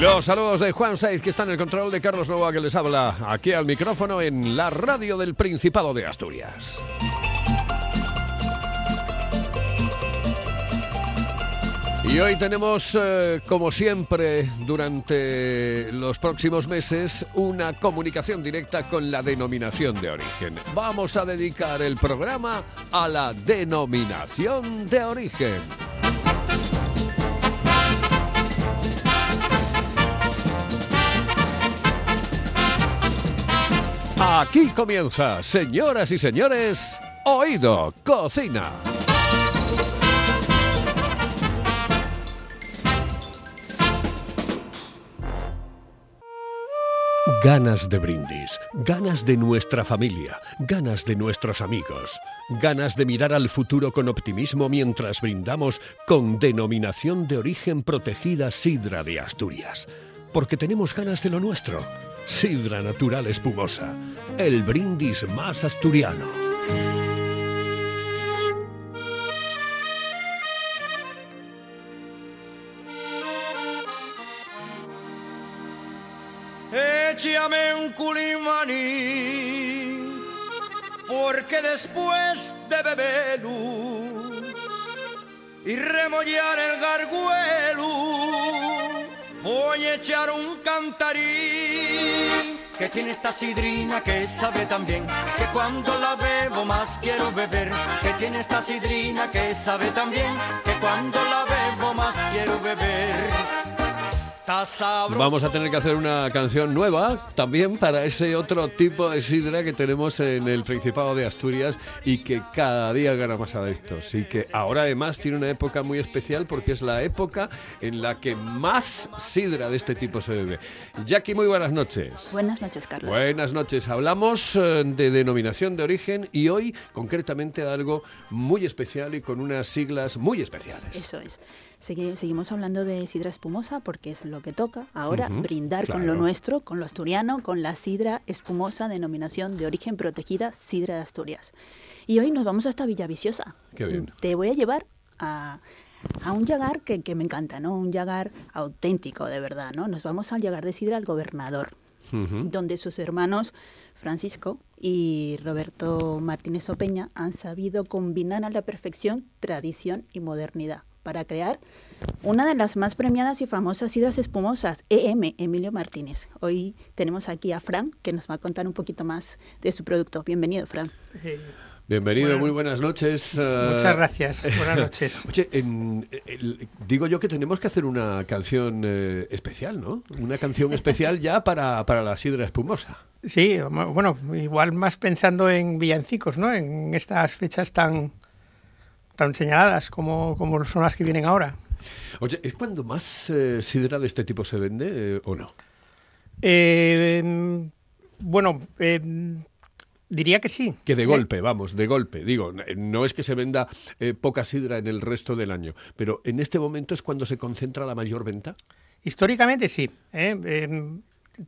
Los saludos de Juan Saiz, que está en el control de Carlos Nova, que les habla aquí al micrófono en la radio del Principado de Asturias. Y hoy tenemos, eh, como siempre, durante los próximos meses, una comunicación directa con la denominación de origen. Vamos a dedicar el programa a la denominación de origen. Aquí comienza, señoras y señores, Oído Cocina. Ganas de brindis, ganas de nuestra familia, ganas de nuestros amigos, ganas de mirar al futuro con optimismo mientras brindamos con denominación de origen protegida Sidra de Asturias. Porque tenemos ganas de lo nuestro. Sidra Natural Espumosa, el brindis más asturiano. Échame un culimaní, porque después de beberlo y remollar el garguelo, voy a echar un cantarín que tiene esta sidrina que sabe tan bien que cuando la bebo más quiero beber que tiene esta sidrina que sabe tan bien que cuando la bebo más quiero beber Vamos a tener que hacer una canción nueva también para ese otro tipo de sidra que tenemos en el Principado de Asturias y que cada día gana más adeptos. Y que ahora además tiene una época muy especial porque es la época en la que más sidra de este tipo se bebe. Jackie, muy buenas noches. Buenas noches, Carlos. Buenas noches. Hablamos eh, de denominación de origen y hoy concretamente de algo muy especial y con unas siglas muy especiales. Eso es. Seguimos hablando de sidra espumosa porque es lo que toca ahora, brindar con lo nuestro, con lo asturiano, con la sidra espumosa, denominación de origen protegida, sidra de Asturias. Y hoy nos vamos hasta Villaviciosa. Qué bien. Te voy a llevar a, un llagar que, que, me encanta, ¿no? Un llagar auténtico, de verdad, ¿no? Nos vamos al llagar de sidra al gobernador, donde sus hermanos Francisco y Roberto Martínez Opeña han sabido combinar a la perfección tradición y modernidad para crear una de las más premiadas y famosas sidras espumosas, EM, Emilio Martínez. Hoy tenemos aquí a Fran, que nos va a contar un poquito más de su producto. Bienvenido, Fran. Bienvenido, muy buenas noches. Muchas gracias, buenas noches. Oye, digo yo que tenemos que hacer una canción eh, especial, ¿no? Una canción especial ya para, para la sidra espumosa. Sí, bueno, igual más pensando en villancicos, ¿no? En estas fechas tan, tan señaladas como, como son las que vienen ahora. Oye, ¿es cuando más eh, sidra de este tipo se vende eh, o no? Eh, bueno, diría que sí. Que de golpe, vamos, de golpe. Digo, no es que se venda poca sidra en el resto del año, pero en este momento es cuando se concentra la mayor venta. Históricamente sí.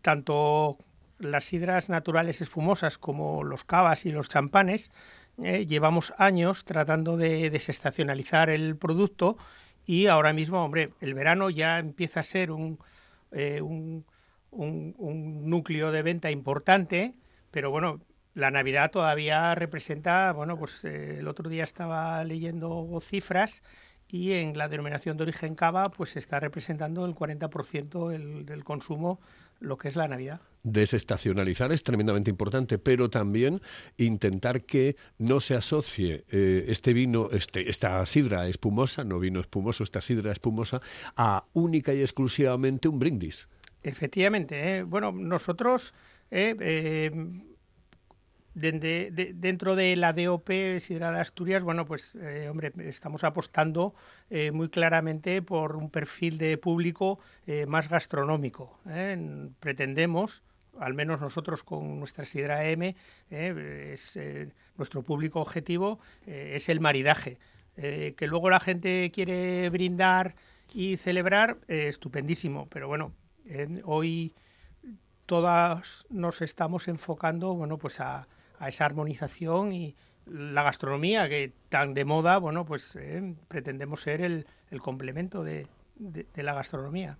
tanto las sidras naturales espumosas como los cavas y los champanes eh, llevamos años tratando de desestacionalizar el producto y ahora mismo, hombre, el verano ya empieza a ser un, eh, un, núcleo de venta importante, pero bueno, la Navidad todavía representa, bueno, pues eh, el otro día estaba leyendo cifras y en la denominación de origen cava pues está representando el 40% del consumo lo que es la Navidad. Desestacionalizar es tremendamente importante, pero también intentar que no se asocie eh, este vino, este, esta sidra espumosa, no vino espumoso, esta sidra espumosa, a única y exclusivamente un brindis. Efectivamente, ¿eh? bueno, nosotros eh, dentro de la DOP Sidra de Asturias, bueno, pues, eh, hombre, estamos apostando eh, muy claramente por un perfil de público eh, más gastronómico. Pretendemos, al menos nosotros con nuestra sidra M, es, nuestro público objetivo es el maridaje. que luego la gente quiere brindar y celebrar, estupendísimo, pero bueno, hoy todas nos estamos enfocando bueno, pues a, esa armonización y la gastronomía que tan de moda, bueno, pues eh, pretendemos ser el, complemento de, la gastronomía.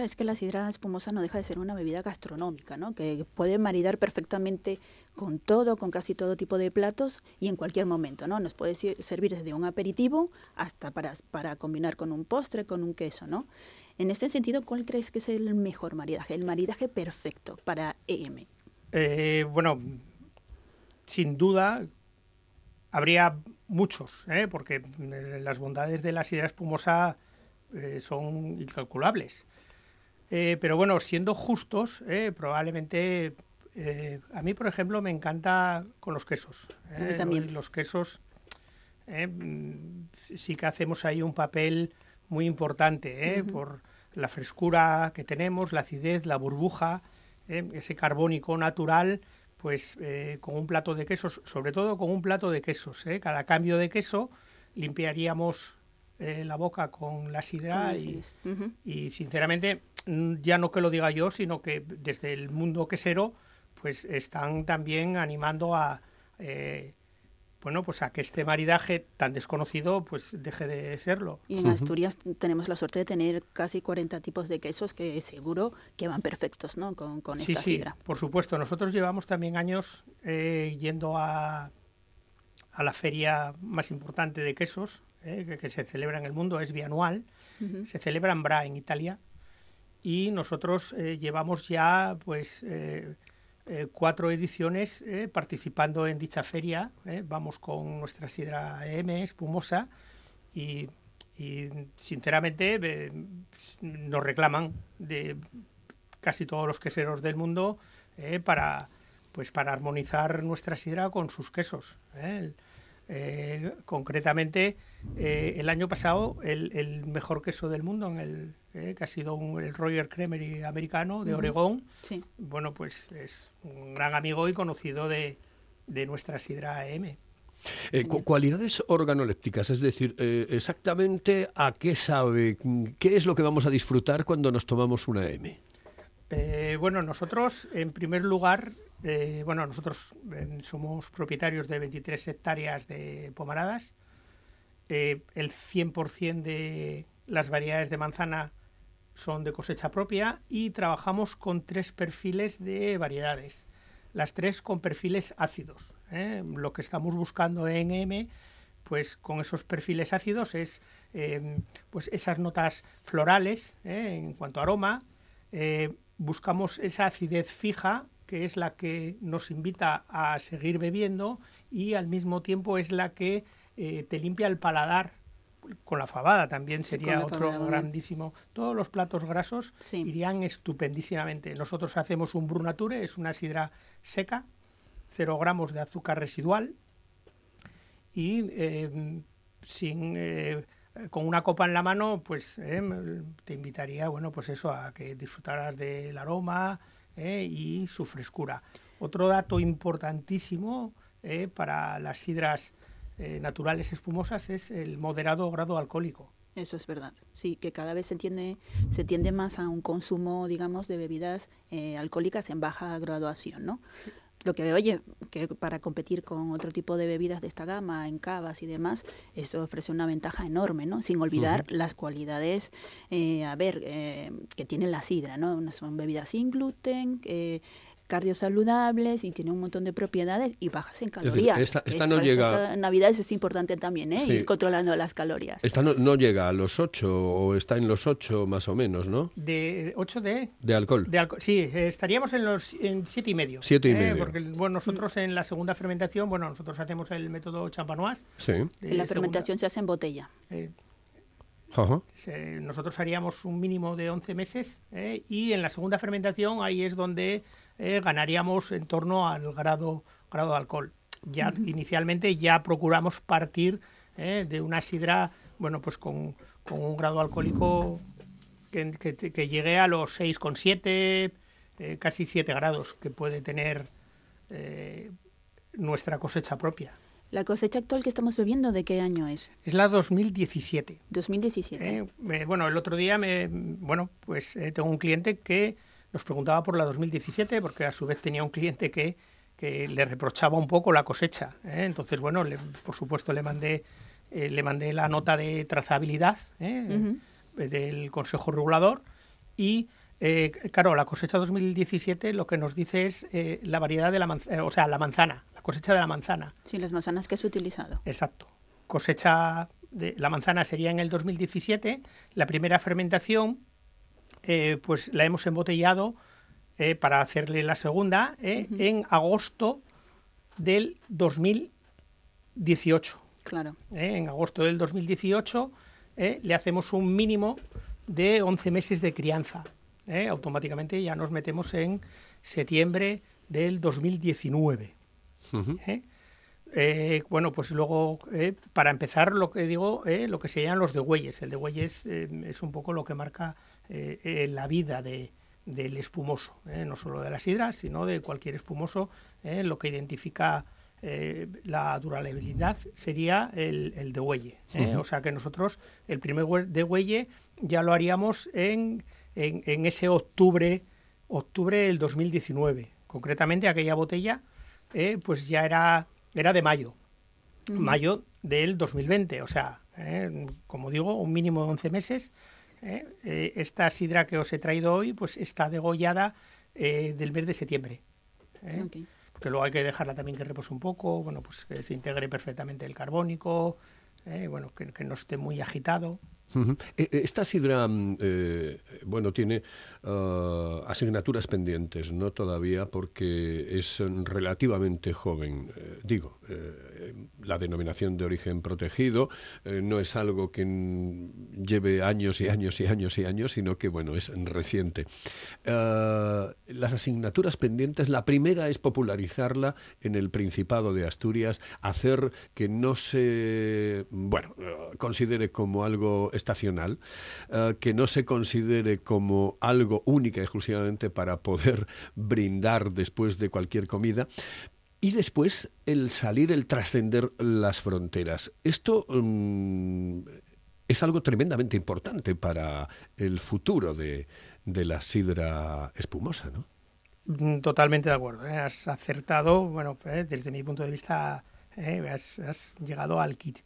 Es que la sidra espumosa no deja de ser una bebida gastronómica, ¿no? que puede maridar perfectamente con todo, con casi todo tipo de platos y en cualquier momento. ¿no? Nos puede servir desde un aperitivo hasta para, para combinar con un postre, con un queso. ¿no? En este sentido, ¿cuál crees que es el mejor maridaje, el maridaje perfecto para EM? Eh, bueno, sin duda habría muchos, ¿eh? porque eh, las bondades de la sidra espumosa son incalculables. pero bueno, siendo justos, probablemente a mí, por ejemplo, me encanta con los quesos. También. Los quesos sí que hacemos ahí un papel muy importante, ¿eh? por la frescura que tenemos, la acidez, la burbuja, ¿eh? ese carbónico natural, pues eh, con un plato de quesos, sobre todo con un plato de quesos. Cada cambio de queso limpiaríamos la boca con la sidra y, y, sinceramente, mm, ya no que lo diga yo, sino que desde el mundo quesero, pues están también animando a bueno, pues a que este maridaje tan desconocido pues deje de serlo. Y en Asturias tenemos la suerte de tener casi 40 tipos de quesos que seguro que van perfectos ¿no? con, con esta sí, sidra. por supuesto. Nosotros llevamos también años eh, yendo a, a la feria más importante de quesos eh, que, se celebra en el mundo, es bianual. Se celebra en Bra, en Italia. Y nosotros eh, llevamos ya pues eh, cuatro ediciones eh, participando en dicha feria. Eh, vamos con nuestra sidra M, espumosa, y, sinceramente nos reclaman de casi todos los queseros del mundo para, pues para armonizar nuestra sidra con sus quesos. Concretamente, el año pasado, el, mejor queso del mundo, en el, eh, que ha sido el Roger Creamery americano de Oregón, bueno, pues es un gran amigo y conocido de, nuestra sidra AM. cualidades organolépticas, es decir, exactamente a qué sabe, qué es lo que vamos a disfrutar cuando nos tomamos una M. bueno, nosotros, en primer lugar, eh, bueno, nosotros eh, somos propietarios de 23 hectáreas de pomaradas. Eh, el 100% de las variedades de manzana son de cosecha propia y trabajamos con tres perfiles de variedades. Las tres con perfiles ácidos. Lo que estamos buscando en M, pues con esos perfiles ácidos es pues esas notas florales en cuanto a aroma. buscamos esa acidez fija que es la que nos invita a seguir bebiendo y al mismo tiempo es la que eh, te limpia el paladar con la fabada también sería otro grandísimo. Todos los platos grasos irían estupendísimamente. Nosotros hacemos un brunature, es una sidra seca, cero gramos de azúcar residual y eh, sin eh, con una copa en la mano, pues te invitaría, bueno, pues eso, a que disfrutaras del aroma, ¿eh? y su frescura. Otro dato importantísimo ¿eh? para las sidras eh, naturales espumosas es el moderado grado alcohólico. Eso es verdad. Sí, que cada vez se tiende, se tiende más a un consumo, digamos, de bebidas alcohólicas en baja graduación, ¿no? lo que oye, que para competir con otro tipo de bebidas de esta gama, en cavas y demás, eso ofrece una ventaja enorme, ¿no? Sin olvidar las cualidades, eh, a ver, eh, que tiene la sidra, ¿no? Son bebidas sin gluten, eh, cardiosaludables y tiene un montón de propiedades y bajas en calorías. esta, no llega... Navidades es importante también, ¿eh? Ir controlando las calorías. Esta no, llega a los 8 o está en los 8 más o menos, ¿no? ¿De 8 de...? De alcohol. De sí, estaríamos en los en 7 y medio. 7 y ¿eh? medio. Porque bueno, nosotros en la segunda fermentación, bueno, nosotros hacemos el método champanoise. Sí. la fermentación se hace en botella. Eh, nosotros haríamos un mínimo de 11 meses ¿eh? y en la segunda fermentación ahí es donde eh, ganaríamos en torno al grado, grado de alcohol. Ya inicialmente ya procuramos partir ¿eh? de una sidra, bueno, pues con, con un grado alcohólico que, que, llegue a los 6,7, casi 7 grados que puede tener nuestra cosecha propia. ¿La cosecha actual que estamos bebiendo de qué año es? Es la 2017. 2017. bueno, el otro día me, bueno, pues tengo un cliente que nos preguntaba por la 2017 porque a su vez tenía un cliente que que le reprochaba un poco la cosecha. ¿eh? Entonces, bueno, por supuesto le mandé, eh, le mandé la nota de trazabilidad ¿eh? del Consejo Regulador y, claro, la cosecha 2017 lo que nos dice es la variedad de la manzana, o sea, la manzana, la cosecha de la manzana. Sí, las manzanas que has utilizado. Exacto. Cosecha de la manzana sería en el 2017. La primera fermentación, pues la hemos embotellado eh, para hacerle la segunda eh, en agosto del 2018. Claro. Eh, en agosto del 2018 le hacemos un mínimo de 11 meses de crianza. automáticamente ya nos metemos en septiembre del 2019. bueno, pues luego, para empezar, lo que digo, lo que serían los de Güeyes. El de Güeyes es un poco lo que marca la vida de, del espumoso, ¿eh? no solo de la sidra, sino de cualquier espumoso. ¿eh? Lo que identifica eh, la durabilidad sería el, el de huelle. O sea que nosotros el primer de huelle ya lo haríamos en, en, ese octubre, octubre del 2019. Concretamente aquella botella pues ya era, era de mayo, mayo del 2020. O sea, como digo, un mínimo de 11 meses ¿eh? Eh, esta sidra que os he traído hoy pues está degollada eh, del mes de septiembre. Porque luego hay que dejarla también que repose un poco, bueno, pues que se integre perfectamente el carbónico, bueno, que, no esté muy agitado. Esta sidra, mm, bueno, tiene ah, asignaturas pendientes, no todavía, porque es relativamente joven. digo, la denominación de origen protegido eh, no es algo que lleve años y años y años y años, sino que bueno, es reciente. Eh, las asignaturas pendientes, la primera es popularizarla en el Principado de Asturias, hacer que no se bueno, eh, considere como algo estacional, que no se considere como algo única y exclusivamente para poder brindar después de cualquier comida, y después el salir, el trascender las fronteras. Esto mm, es algo tremendamente importante para el futuro de, la sidra espumosa, ¿no? Mm, totalmente de acuerdo. ¿eh? Has acertado, bueno, eh, desde mi punto de vista, eh, has, llegado al kit.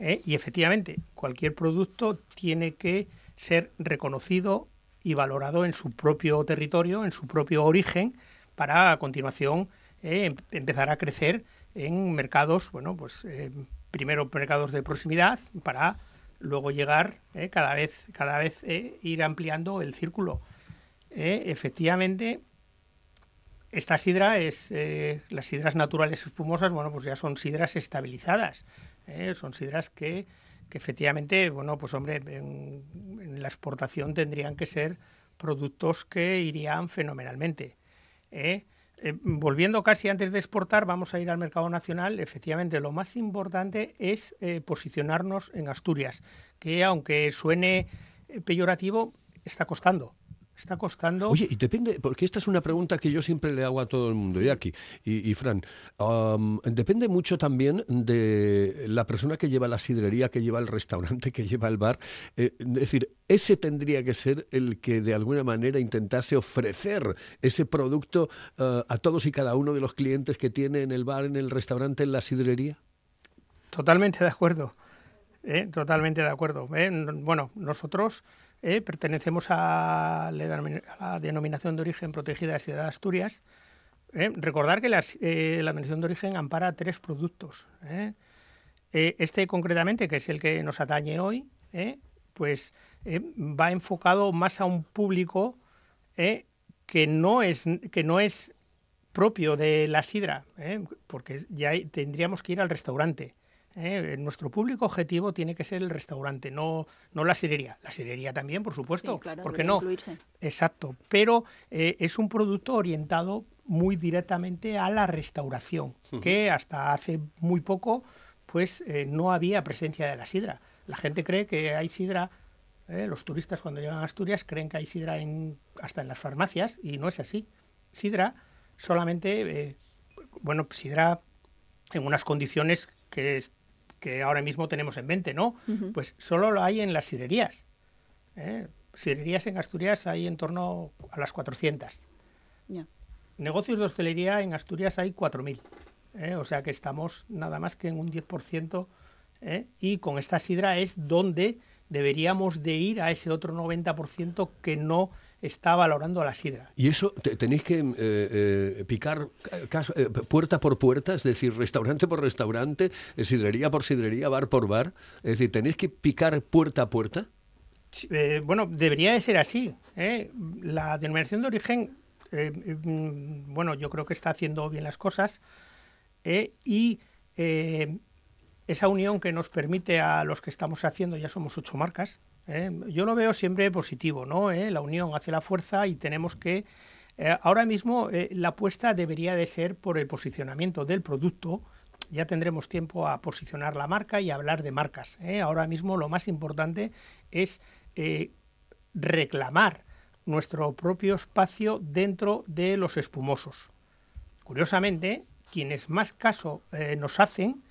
Y efectivamente, cualquier producto tiene que ser reconocido y valorado en su propio territorio, en su propio origen, para a continuación eh, em, empezar a crecer en mercados, bueno, pues eh, primero mercados de proximidad para luego llegar eh, cada vez, cada vez ir ampliando el círculo. efectivamente, esta sidra es, las sidras naturales espumosas, bueno, pues ya son sidras estabilizadas, son sidras que, efectivamente, bueno, pues hombre, en, la exportación tendrían que ser productos que irían fenomenalmente. ¿eh? Eh, volviendo casi antes de exportar, vamos a ir al mercado nacional. Efectivamente, lo más importante es eh, posicionarnos en Asturias, que aunque suene eh, peyorativo, está costando está costando. Oye, y depende, porque esta es una pregunta que yo siempre le hago a todo el mundo, y aquí, y, Fran, depende mucho también de la persona que lleva la sidrería, que lleva el restaurante, que lleva el bar. Eh, es decir, ese tendría que ser el que de alguna manera intentase ofrecer ese producto eh, a todos y cada uno de los clientes que tiene en el bar, en el restaurante, en la sidrería. Totalmente de acuerdo. ¿eh? totalmente de acuerdo. Bueno, nosotros eh, pertenecemos a la, denominación de origen protegida de Ciudad de Asturias. Eh, recordar que la, eh, la, denominación de origen ampara tres productos. este concretamente, que es el que nos atañe hoy, pues va enfocado más a un público que, no es, que no es propio de la sidra, porque ya tendríamos que ir al restaurante. ¿Eh? Nuestro público objetivo tiene que ser el restaurante, no, no la sirería. La sirería también, por supuesto, claro, porque no. Exacto, pero eh, es un producto orientado muy directamente a la restauración, que hasta hace muy poco pues eh, no había presencia de la sidra. La gente cree que hay sidra Los turistas cuando llegan a Asturias creen que hay sidra en, hasta en las farmacias y no es así. Sidra solamente, bueno, sidra en unas condiciones que, que ahora mismo tenemos en mente, ¿no? Pues solo lo hay en las sidrerías. ¿eh? Sidrerías en Asturias hay en torno a las 400. Negocios de hostelería en Asturias hay 4.000. ¿eh? O sea que estamos nada más que en un 10%. ¿eh? Y con esta sidra es donde deberíamos de ir a ese otro 90% que no está valorando la sidra. ¿Y eso tenéis que eh, eh, picar eh, puerta por puerta, es decir, restaurante por restaurante, sidrería por sidrería, bar por bar? Es decir, ¿tenéis que picar puerta a puerta? bueno, debería de ser así. La denominación de origen, mm, bueno, yo creo que está haciendo bien las cosas y esa unión que nos permite a los que estamos haciendo, ya somos ocho marcas, ¿eh? yo lo veo siempre positivo, ¿no? ¿Eh? La unión hace la fuerza y tenemos que... Eh, ahora mismo la apuesta debería de ser por el posicionamiento del producto, ya tendremos tiempo a posicionar la marca y hablar de marcas. Ahora mismo lo más importante es reclamar nuestro propio espacio dentro de los espumosos. Curiosamente, quienes más caso nos hacen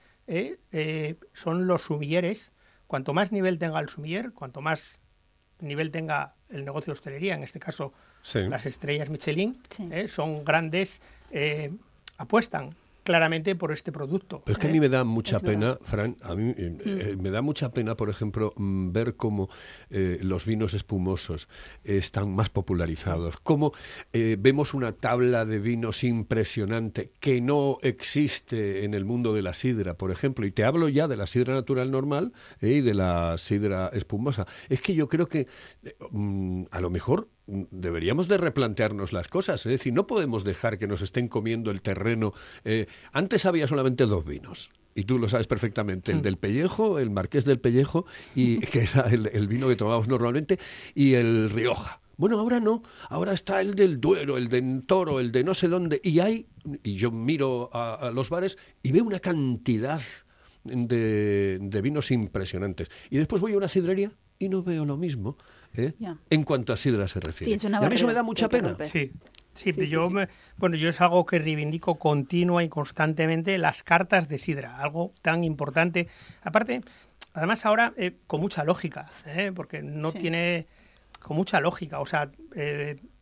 son los sumilleres cuanto más nivel tenga el sumiller, cuanto más nivel tenga el negocio de hostelería, en este caso las estrellas Michelin, eh, son grandes, eh, apuestan claramente por este producto. Pero es que a mí ¿eh? me da mucha pena, Fran, a mí eh, mm. eh, me da mucha pena, por ejemplo, mm, ver cómo los vinos espumosos están más popularizados, cómo vemos una tabla de vinos impresionante que no existe en el mundo de la sidra, por ejemplo, y te hablo ya de la sidra natural normal y de la sidra espumosa. Es que yo creo que mm, a lo mejor deberíamos de replantearnos las cosas. Es decir, no podemos dejar que nos estén comiendo el terreno. Eh, antes había solamente dos vinos. Y tú lo sabes perfectamente, el mm. del pellejo, el marqués del pellejo, y que era el, vino que tomábamos normalmente, y el Rioja. Bueno, ahora no, ahora está el del Duero, el de Toro, el de no sé dónde, y hay, y yo miro a, los bares y veo una cantidad de, de vinos impresionantes. Y después voy a una sidrería y no veo lo mismo. ¿Eh? en cuanto a sidra se refiere. y a mí eso me da mucha pena. Sí. Sí, yo bueno, yo es algo que reivindico continua y constantemente las cartas de sidra, algo tan importante. Aparte, además ahora eh, con mucha lógica, ¿eh? porque no tiene con mucha lógica, o sea,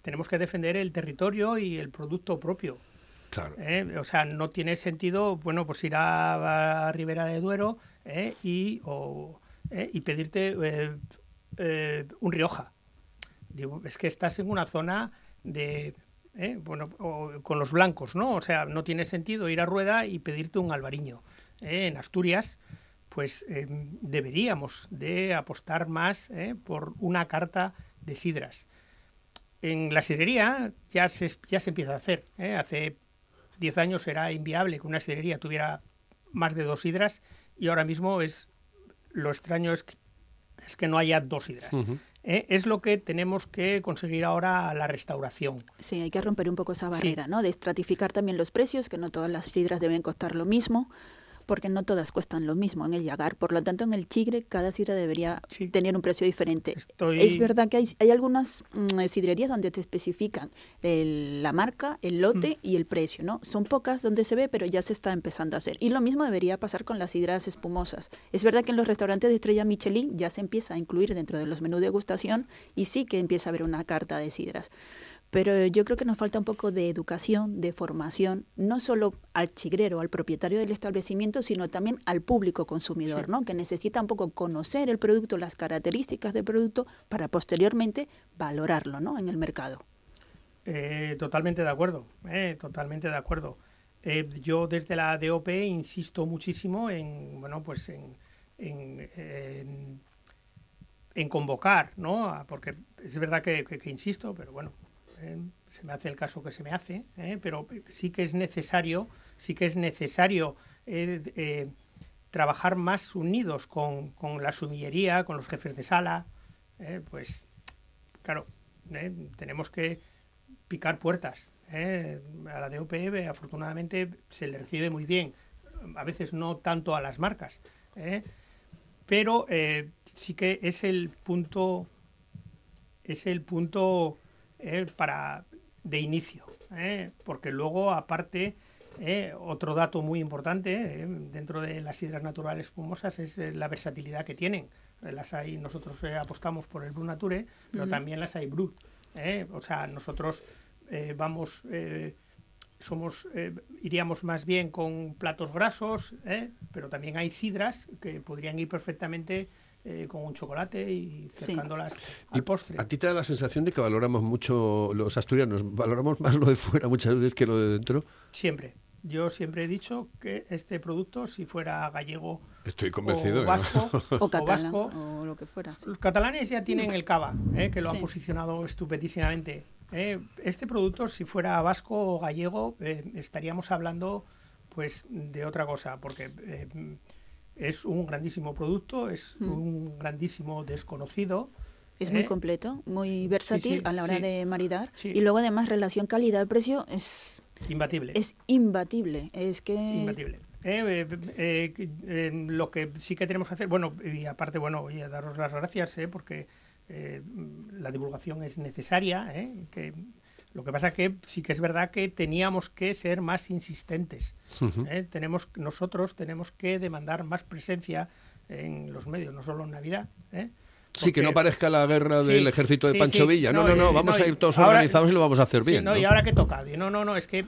tenemos que defender el territorio y el producto propio. Claro. O sea, no tiene sentido, bueno, pues ir a, Ribera de Duero y, y pedirte eh, un Rioja. Digo, es que estás en una zona de, eh, bueno, con los blancos, ¿no? O sea, no tiene sentido ir a Rueda y pedirte un albariño. Eh, en Asturias, pues deberíamos de apostar más por una carta de sidras. En la sidrería ya se, ya se empieza a hacer. Hace 10 años era inviable que una sidrería tuviera más de dos sidras y ahora mismo es lo extraño es que es que no haya dos hidras. Eh, es lo que tenemos que conseguir ahora la restauración. Sí, hay que romper un poco esa barrera, ¿no? De estratificar también los precios, que no todas las sidras deben costar lo mismo porque no todas cuestan lo mismo en el Yagar. Por lo tanto, en el Chigre cada sidra debería tener un precio diferente. Es verdad que hay, hay algunas mm, sidrerías donde te especifican la marca, el lote mm. y el precio, ¿no? Son pocas donde se ve, pero ya se está empezando a hacer. Y lo mismo debería pasar con las sidras espumosas. Es verdad que en los restaurantes de estrella Michelin ya se empieza a incluir dentro de los menús de degustación y sí que empieza a haber una carta de sidras pero yo creo que nos falta un poco de educación, de formación, no solo al chigrero, al propietario del establecimiento, sino también al público consumidor, ¿no? que necesita un poco conocer el producto, las características del producto, para posteriormente valorarlo ¿no? en el mercado. Eh, totalmente de acuerdo, eh, totalmente de acuerdo. Eh, yo desde la DOP insisto muchísimo en, bueno, pues en, en, convocar, ¿no? Porque es verdad que insisto, pero bueno, ¿eh? se me hace el caso que se me hace, ¿eh? pero sí que es necesario, sí que es necesario eh, trabajar más unidos con, la sumillería, con los jefes de sala, pues claro, tenemos que picar puertas. A la DOP afortunadamente se le recibe muy bien, a veces no tanto a las marcas, pero sí que es el punto es el punto eh, para de inicio, eh, porque luego aparte otro dato muy importante dentro de las sidras naturales espumosas es la versatilidad que tienen. Las hay, nosotros apostamos por el Brut Nature, pero también las hay Brut. o sea, nosotros vamos somos eh, iríamos más bien con platos grasos, ¿eh? pero también hay sidras que podrían ir perfectamente eh, con un chocolate y cercándolas al postre. ¿A ti te da la sensación de que valoramos mucho los asturianos, valoramos más lo de fuera muchas veces que lo de dentro? Siempre. Yo siempre he dicho que este producto, si fuera gallego Estoy convencido, o vasco, o, catalán, o, lo que fuera. Los catalanes ya tienen el cava, que lo han posicionado estupendísimamente eh, este producto, si fuera vasco o gallego, eh, estaríamos hablando pues de otra cosa, porque eh, es un grandísimo producto, es mm. un grandísimo desconocido. Es muy completo, muy versátil a la hora de maridar. Y luego además relación calidad-precio es... Imbatible. Es imbatible. Es que... Imbatible. lo que sí que tenemos que hacer, bueno, y aparte, bueno, voy a daros las gracias, porque eh, la divulgación es necesaria, ¿eh? que lo que pasa que sí que es verdad que teníamos que ser más insistentes. ¿eh? tenemos, nosotros tenemos que demandar más presencia en los medios, no solo en Navidad. Sí, que no parezca la guerra del ejército de Pancho Villa. No, no, no, vamos a ir todos organizados y lo vamos a hacer bien. ¿no? Y ahora que toca. No, no, no, es que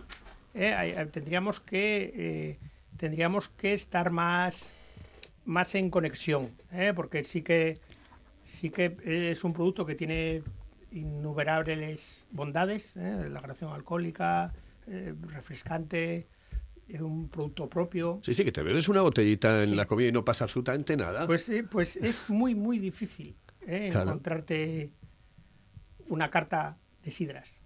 tendríamos que tendríamos que estar más más en conexión, porque sí que sí que es un producto que tiene innumerables bondades, ¿eh? la graduación alcohólica, eh, refrescante, es un producto propio. Sí, sí, que te bebes una botellita en la comida y no pasa absolutamente nada. Pues, pues es muy, muy difícil ¿eh? encontrarte una carta de sidras.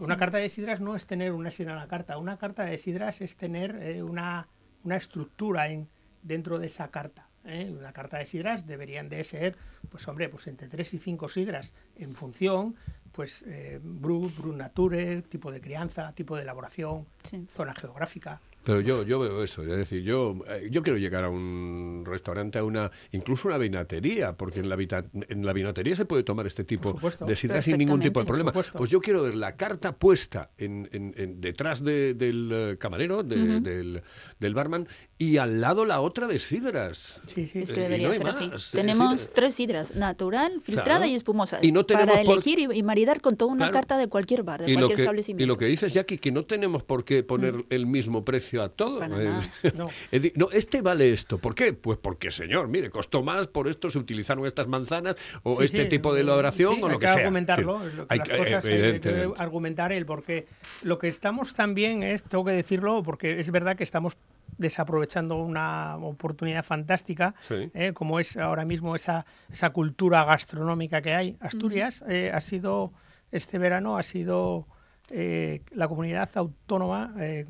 Una carta de sidras no es tener una sidra en la carta, una carta de sidras es tener una, una estructura en, dentro de esa carta. ¿Eh? una carta de sidras deberían de ser, pues hombre, pues entre 3 y 5 sidras en función, pues eh, Brut, Brut Nature, tipo de crianza, tipo de elaboración, zona geográfica. Pero yo, yo veo eso, es decir, yo, eh, yo quiero llegar a un restaurante, a una, incluso una vinatería, porque en la, en la vinatería se puede tomar este tipo de sidra sin ningún tipo de problema. Pues yo quiero ver la carta puesta en, en, detrás del eh, camarero, del, del, barman, y al lado la otra de sidras. Sí, sí. Es que eh, debería ser así. tenemos tres sidras, natural, filtrada y espumosa. Y no tenemos para elegir y, maridar con toda una carta de cualquier bar, de cualquier establecimiento. Y lo que dices, Jackie, que no tenemos por qué poner el mismo precio a todo. Eh, no. este vale esto. ¿Por qué? Pues porque, señor, mire, costó más, por esto se utilizaron estas manzanas o este tipo de elaboración o lo que, sea. Argumentarlo, hay que argumentarlo. argumentar el por qué. Lo que estamos también es, tengo que decirlo, porque es verdad que estamos desaprovechando una oportunidad fantástica, eh, como es ahora mismo esa, esa cultura gastronómica que hay. Asturias eh, ha sido, este verano ha sido eh, la comunidad autónoma eh,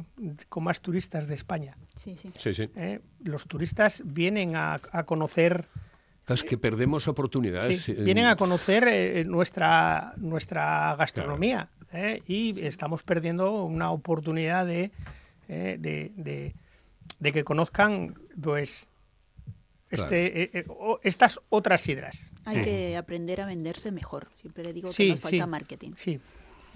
con más turistas de España. Sí, sí. Eh, los turistas vienen a, conocer... Es que perdemos oportunidades. vienen a conocer nuestra, nuestra gastronomía y estamos perdiendo una oportunidad de, de, de, que conozcan pues este, estas otras sidras. Hay que aprender a venderse mejor. Siempre le digo que nos falta marketing. Sí,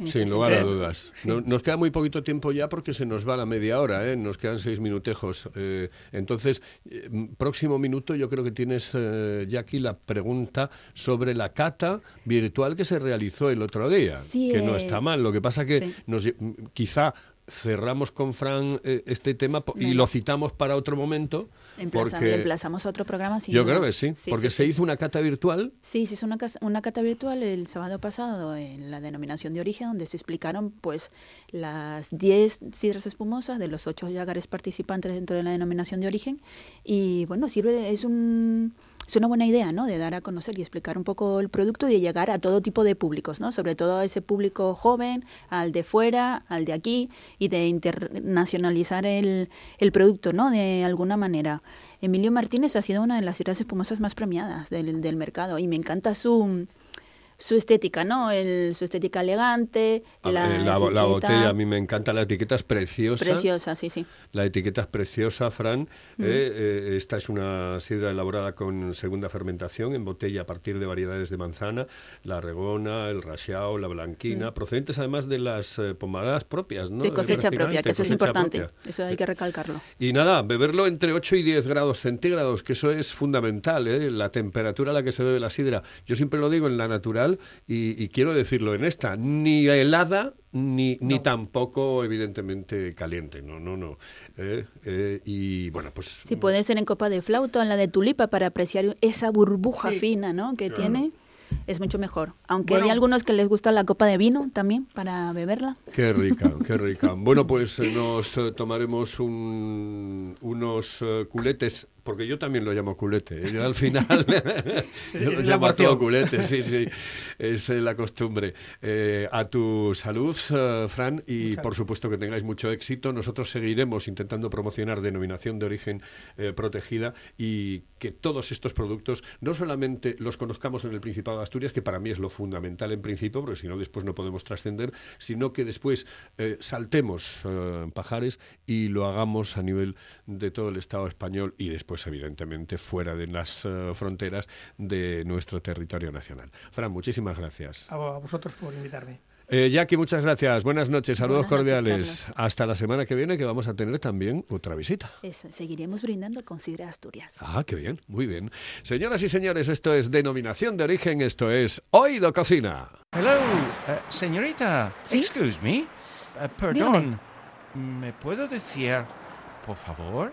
sin lugar a dudas. Nos queda muy poquito tiempo ya porque se nos va la media hora, ¿eh? nos quedan seis minutejos. Eh, entonces, eh, próximo minuto yo creo que tienes, eh, Jackie, la pregunta sobre la cata virtual que se realizó el otro día, que no está mal. Lo que pasa que nos, quizá cerramos con Fran eh, este tema y lo citamos para otro momento. porque emplazamos a otro programa. yo creo que sí, porque se hizo una cata virtual. Sí, se hizo una, una cata virtual el sábado pasado en la denominación de origen, donde se explicaron pues las 10 sidras espumosas de los 8 llagares participantes dentro de la denominación de origen. Y bueno, sirve, es un es una buena idea, ¿no? De dar a conocer y explicar un poco el producto y de llegar a todo tipo de públicos, ¿no? Sobre todo a ese público joven, al de fuera, al de aquí y de internacionalizar el, el producto, ¿no? De alguna manera. Emilio Martínez ha sido una de las ciudades espumosas más premiadas del, del mercado y me encanta su su estética, ¿no? El, su estética elegante, la, etiqueta botella a mí me encanta, la etiqueta es preciosa. preciosa, sí, sí. La etiqueta es preciosa, Fran. Eh, eh, esta es una sidra elaborada con segunda fermentación en botella a partir de variedades de manzana, la regona, el rachao, la blanquina, procedentes además de las eh, pomadas propias, ¿no? De cosecha propia, que eso es importante. propia. Eso hay que recalcarlo. Y nada, beberlo entre 8 y 10 grados centígrados, que eso es fundamental, ¿eh? la temperatura a la que se bebe la sidra. Yo siempre lo digo en la natural y, y quiero decirlo en esta, ni helada ni, ni tampoco evidentemente caliente, no, no, no. Eh, eh, y bueno, pues... Sí, puede ser en copa de flauta o en la de tulipa para apreciar esa burbuja Sí. fina, ¿no? Que tiene. Es mucho mejor. Aunque Bueno. hay algunos que les gusta la copa de vino también para beberla. Qué rica, qué rica. Bueno, pues eh, nos tomaremos un- unos culetes, porque yo también lo llamo culete. ¿eh? Yo al final yo lo llamo a todo culete, sí, sí. Es eh, la costumbre. Eh, a tu salud, eh, Fran, y Muchas por supuesto que tengáis mucho éxito. Nosotros seguiremos intentando promocionar denominación de origen eh, protegida y que todos estos productos no solamente los conozcamos en el Principado de Asturias, que para mí es lo fundamental en principio, porque si no después no podemos trascender, sino que después eh, saltemos eh, pajares y lo hagamos a nivel de todo el Estado español y después, evidentemente, fuera de las eh, fronteras de nuestro territorio nacional. Fran, muchísimas gracias. A, vosotros por invitarme. Eh, Jackie, muchas gracias. Buenas noches, saludos Buenas noches, cordiales. Hasta la semana que viene, que vamos a tener también otra visita. Eso, seguiremos brindando con Sidra Asturias. Ah, qué bien, muy bien. Señoras y señores, esto es Denominación de Origen, esto es Oído Cocina. Hello, uh, señorita. ¿Sí? Excuse me. Uh, perdón. ¿Me puedo decir, por favor,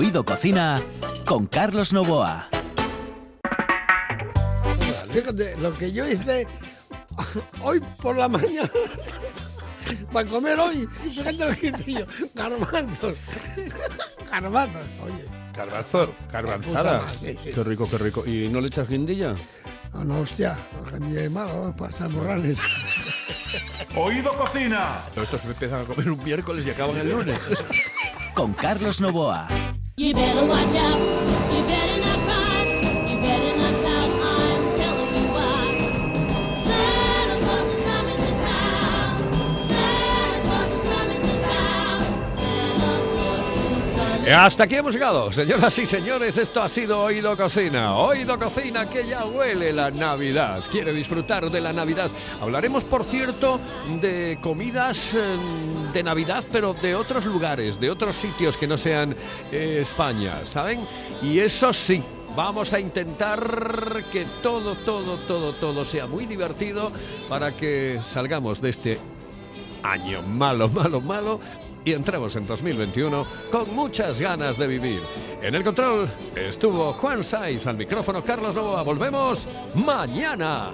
Oído Cocina con Carlos Novoa. Fíjate, lo que yo hice hoy por la mañana para comer hoy, fíjate lo que hice yo, garbanzos, garbanzos, oye, Garbanzo, garbanzada. Sí. Qué rico, qué rico. ¿Y no le echas guindilla? no, no, hostia, no es malo, para estar morrales. Oído Cocina. Estos me empiezan a comer un miércoles y acaban el lunes. Con Carlos Novoa. You better watch out. You better Hasta aquí hemos llegado, señoras y señores. Esto ha sido Oído Cocina. Oído Cocina que ya huele la Navidad. Quiere disfrutar de la Navidad. Hablaremos, por cierto, de comidas eh, de Navidad, pero de otros lugares, de otros sitios que no sean eh, España, ¿saben? Y eso sí. Vamos a intentar que todo, todo, todo, todo sea muy divertido para que salgamos de este año malo, malo, malo y entramos en 2021 con muchas ganas de vivir. En el control estuvo Juan Saiz, al micrófono Carlos Novoa. Volvemos mañana.